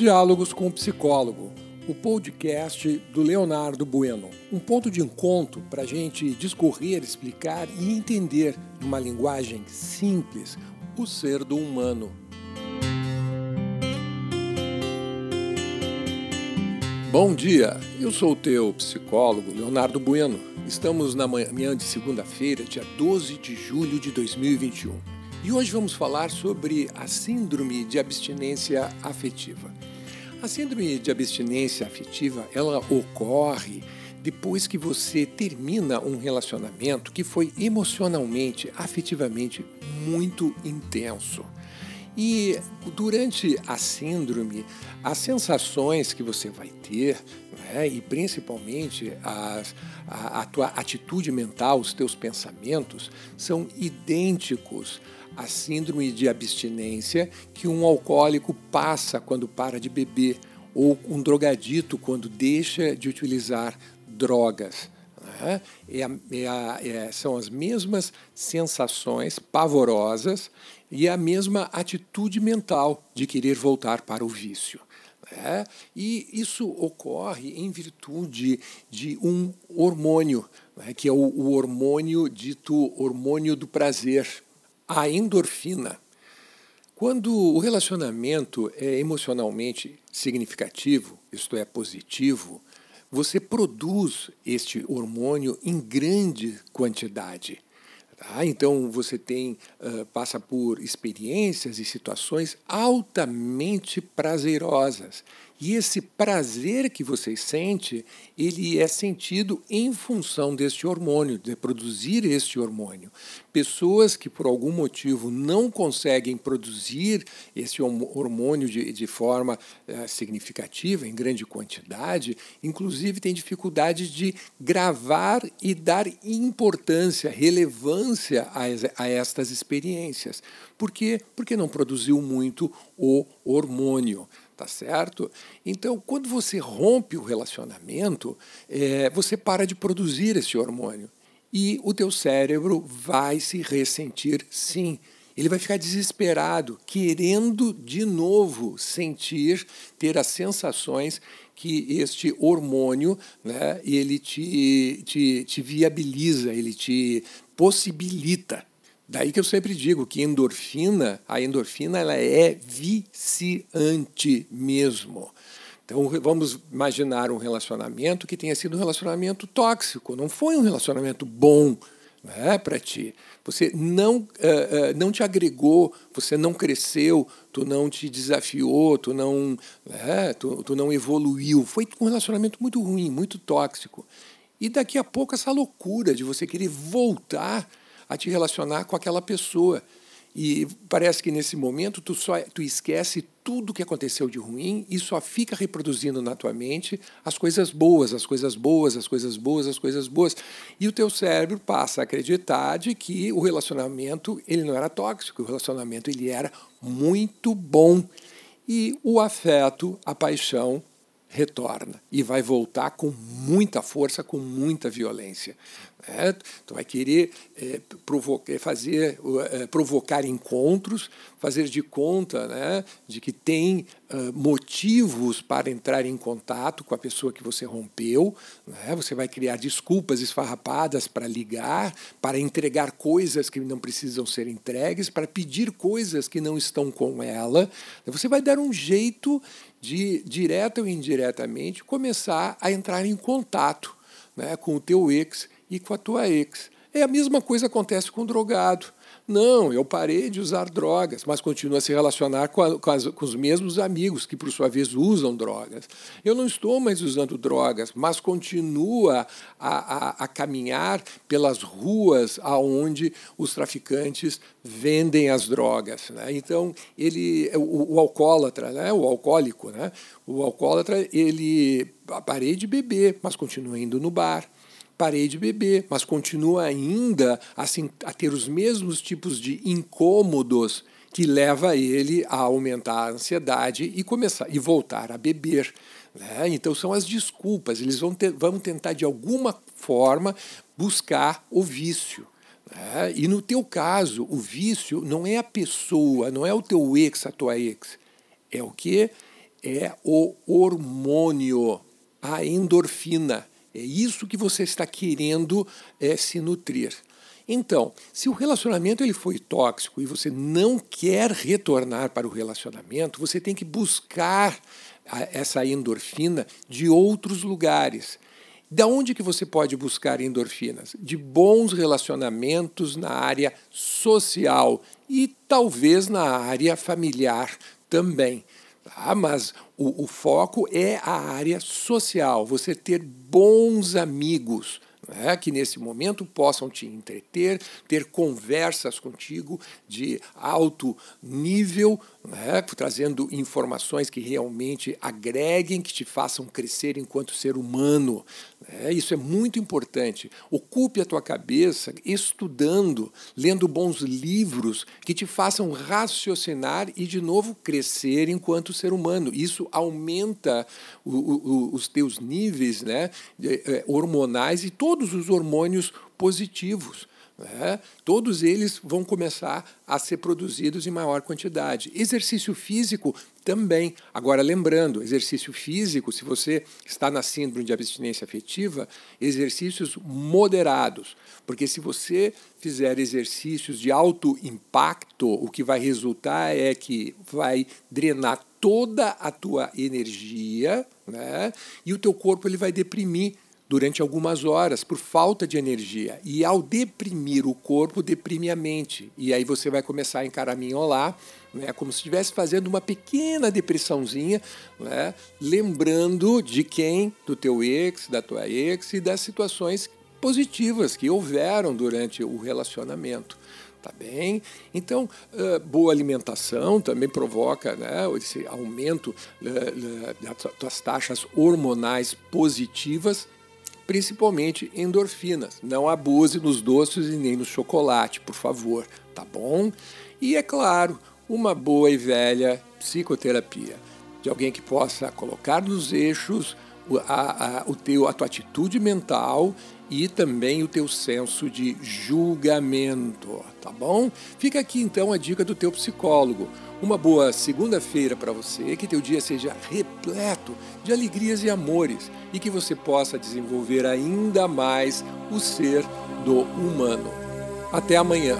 Diálogos com o Psicólogo, o podcast do Leonardo Bueno. Um ponto de encontro para a gente discorrer, explicar e entender, numa linguagem simples, o ser do humano. Bom dia, eu sou o teu psicólogo, Leonardo Bueno. Estamos na manhã de segunda-feira, dia 12 de julho de 2021. E hoje vamos falar sobre a síndrome de abstinência afetiva. A síndrome de abstinência afetiva, ela ocorre depois que você termina um relacionamento que foi emocionalmente, afetivamente muito intenso. E durante a síndrome, as sensações que você vai ter, né, e principalmente a, a, a tua atitude mental, os teus pensamentos, são idênticos à síndrome de abstinência que um alcoólico passa quando para de beber, ou um drogadito quando deixa de utilizar drogas. Né? É, é, é, são as mesmas sensações pavorosas e a mesma atitude mental de querer voltar para o vício. Né? E isso ocorre em virtude de um hormônio, né? que é o, o hormônio dito hormônio do prazer, a endorfina. Quando o relacionamento é emocionalmente significativo, isto é, positivo, você produz este hormônio em grande quantidade. Tá? Então você tem uh, passa por experiências e situações altamente prazerosas e esse prazer que você sente, ele é sentido em função deste hormônio, de produzir este hormônio. Pessoas que por algum motivo não conseguem produzir esse hormônio de, de forma uh, significativa, em grande quantidade, inclusive têm dificuldade de gravar e dar importância, relevância a, a estas experiências. Por quê? Porque não produziu muito o hormônio tá certo? Então, quando você rompe o relacionamento, é, você para de produzir esse hormônio e o teu cérebro vai se ressentir, sim. Ele vai ficar desesperado, querendo de novo sentir, ter as sensações que este hormônio, né, ele te, te, te viabiliza, ele te possibilita. Daí que eu sempre digo que endorfina, a endorfina ela é viciante mesmo. Então vamos imaginar um relacionamento que tenha sido um relacionamento tóxico, não foi um relacionamento bom né, para ti. Você não, uh, uh, não te agregou, você não cresceu, tu não te desafiou, tu não, né, tu, tu não evoluiu. Foi um relacionamento muito ruim, muito tóxico. E daqui a pouco essa loucura de você querer voltar a te relacionar com aquela pessoa. E parece que nesse momento tu só tu esquece tudo que aconteceu de ruim e só fica reproduzindo na tua mente as coisas boas, as coisas boas, as coisas boas, as coisas boas. E o teu cérebro passa a acreditar de que o relacionamento ele não era tóxico, o relacionamento ele era muito bom. E o afeto, a paixão retorna e vai voltar com muita força, com muita violência. Né? Tu vai querer é, provocar, fazer, é, provocar encontros, fazer de conta né, de que tem uh, motivos para entrar em contato com a pessoa que você rompeu. Né? Você vai criar desculpas esfarrapadas para ligar, para entregar coisas que não precisam ser entregues, para pedir coisas que não estão com ela. Você vai dar um jeito de, direta ou indiretamente, começar a entrar em contato né, com o teu ex e com a tua ex. É a mesma coisa acontece com o drogado. Não, eu parei de usar drogas, mas continuo a se relacionar com, a, com, as, com, os mesmos amigos que, por sua vez, usam drogas. Eu não estou mais usando drogas, mas continuo a, a, a caminhar pelas ruas aonde os traficantes vendem as drogas. Né? Então, ele, o, o alcoólatra, né? o alcoólico, né? o alcoólatra, ele parei de beber, mas continua indo no bar parei de beber, mas continuo ainda assim, a ter os mesmos tipos de incômodos que leva ele a aumentar a ansiedade e começar e voltar a beber. Né? Então são as desculpas, eles vão, ter, vão tentar de alguma forma buscar o vício. Né? E no teu caso, o vício não é a pessoa, não é o teu ex, a tua ex. É o que? é o hormônio, a endorfina. É isso que você está querendo é, se nutrir. Então, se o relacionamento ele foi tóxico e você não quer retornar para o relacionamento, você tem que buscar essa endorfina de outros lugares. Da onde que você pode buscar endorfinas? De bons relacionamentos na área social e talvez na área familiar também. Tá? Mas o, o foco é a área social, você ter bons amigos né, que nesse momento possam te entreter, ter conversas contigo de alto nível, né, trazendo informações que realmente agreguem, que te façam crescer enquanto ser humano. Né? Isso é muito importante. Ocupe a tua cabeça estudando, lendo bons livros que te façam raciocinar e, de novo, crescer enquanto ser humano. Isso aumenta o, o, os teus níveis né, é, hormonais e todos os hormônios positivos. Né? Todos eles vão começar a ser produzidos em maior quantidade. Exercício físico também. Agora, lembrando, exercício físico, se você está na síndrome de abstinência afetiva, exercícios moderados. Porque se você fizer exercícios de alto impacto, o que vai resultar é que vai drenar toda a tua energia né? e o teu corpo ele vai deprimir durante algumas horas por falta de energia. E ao deprimir o corpo, deprime a mente. E aí você vai começar a encaraminholar, né, como se estivesse fazendo uma pequena depressãozinha, né, lembrando de quem? Do teu ex, da tua ex e das situações positivas que houveram durante o relacionamento. Tá bem? Então, uh, boa alimentação também provoca né, esse aumento uh, uh, das taxas hormonais positivas principalmente endorfinas. Não abuse nos doces e nem no chocolate, por favor, tá bom? E é claro, uma boa e velha psicoterapia de alguém que possa colocar nos eixos a, a, o teu, a tua atitude mental e também o teu senso de julgamento, tá bom? Fica aqui então a dica do teu psicólogo. Uma boa segunda-feira para você, que teu dia seja repleto de alegrias e amores e que você possa desenvolver ainda mais o ser do humano. Até amanhã.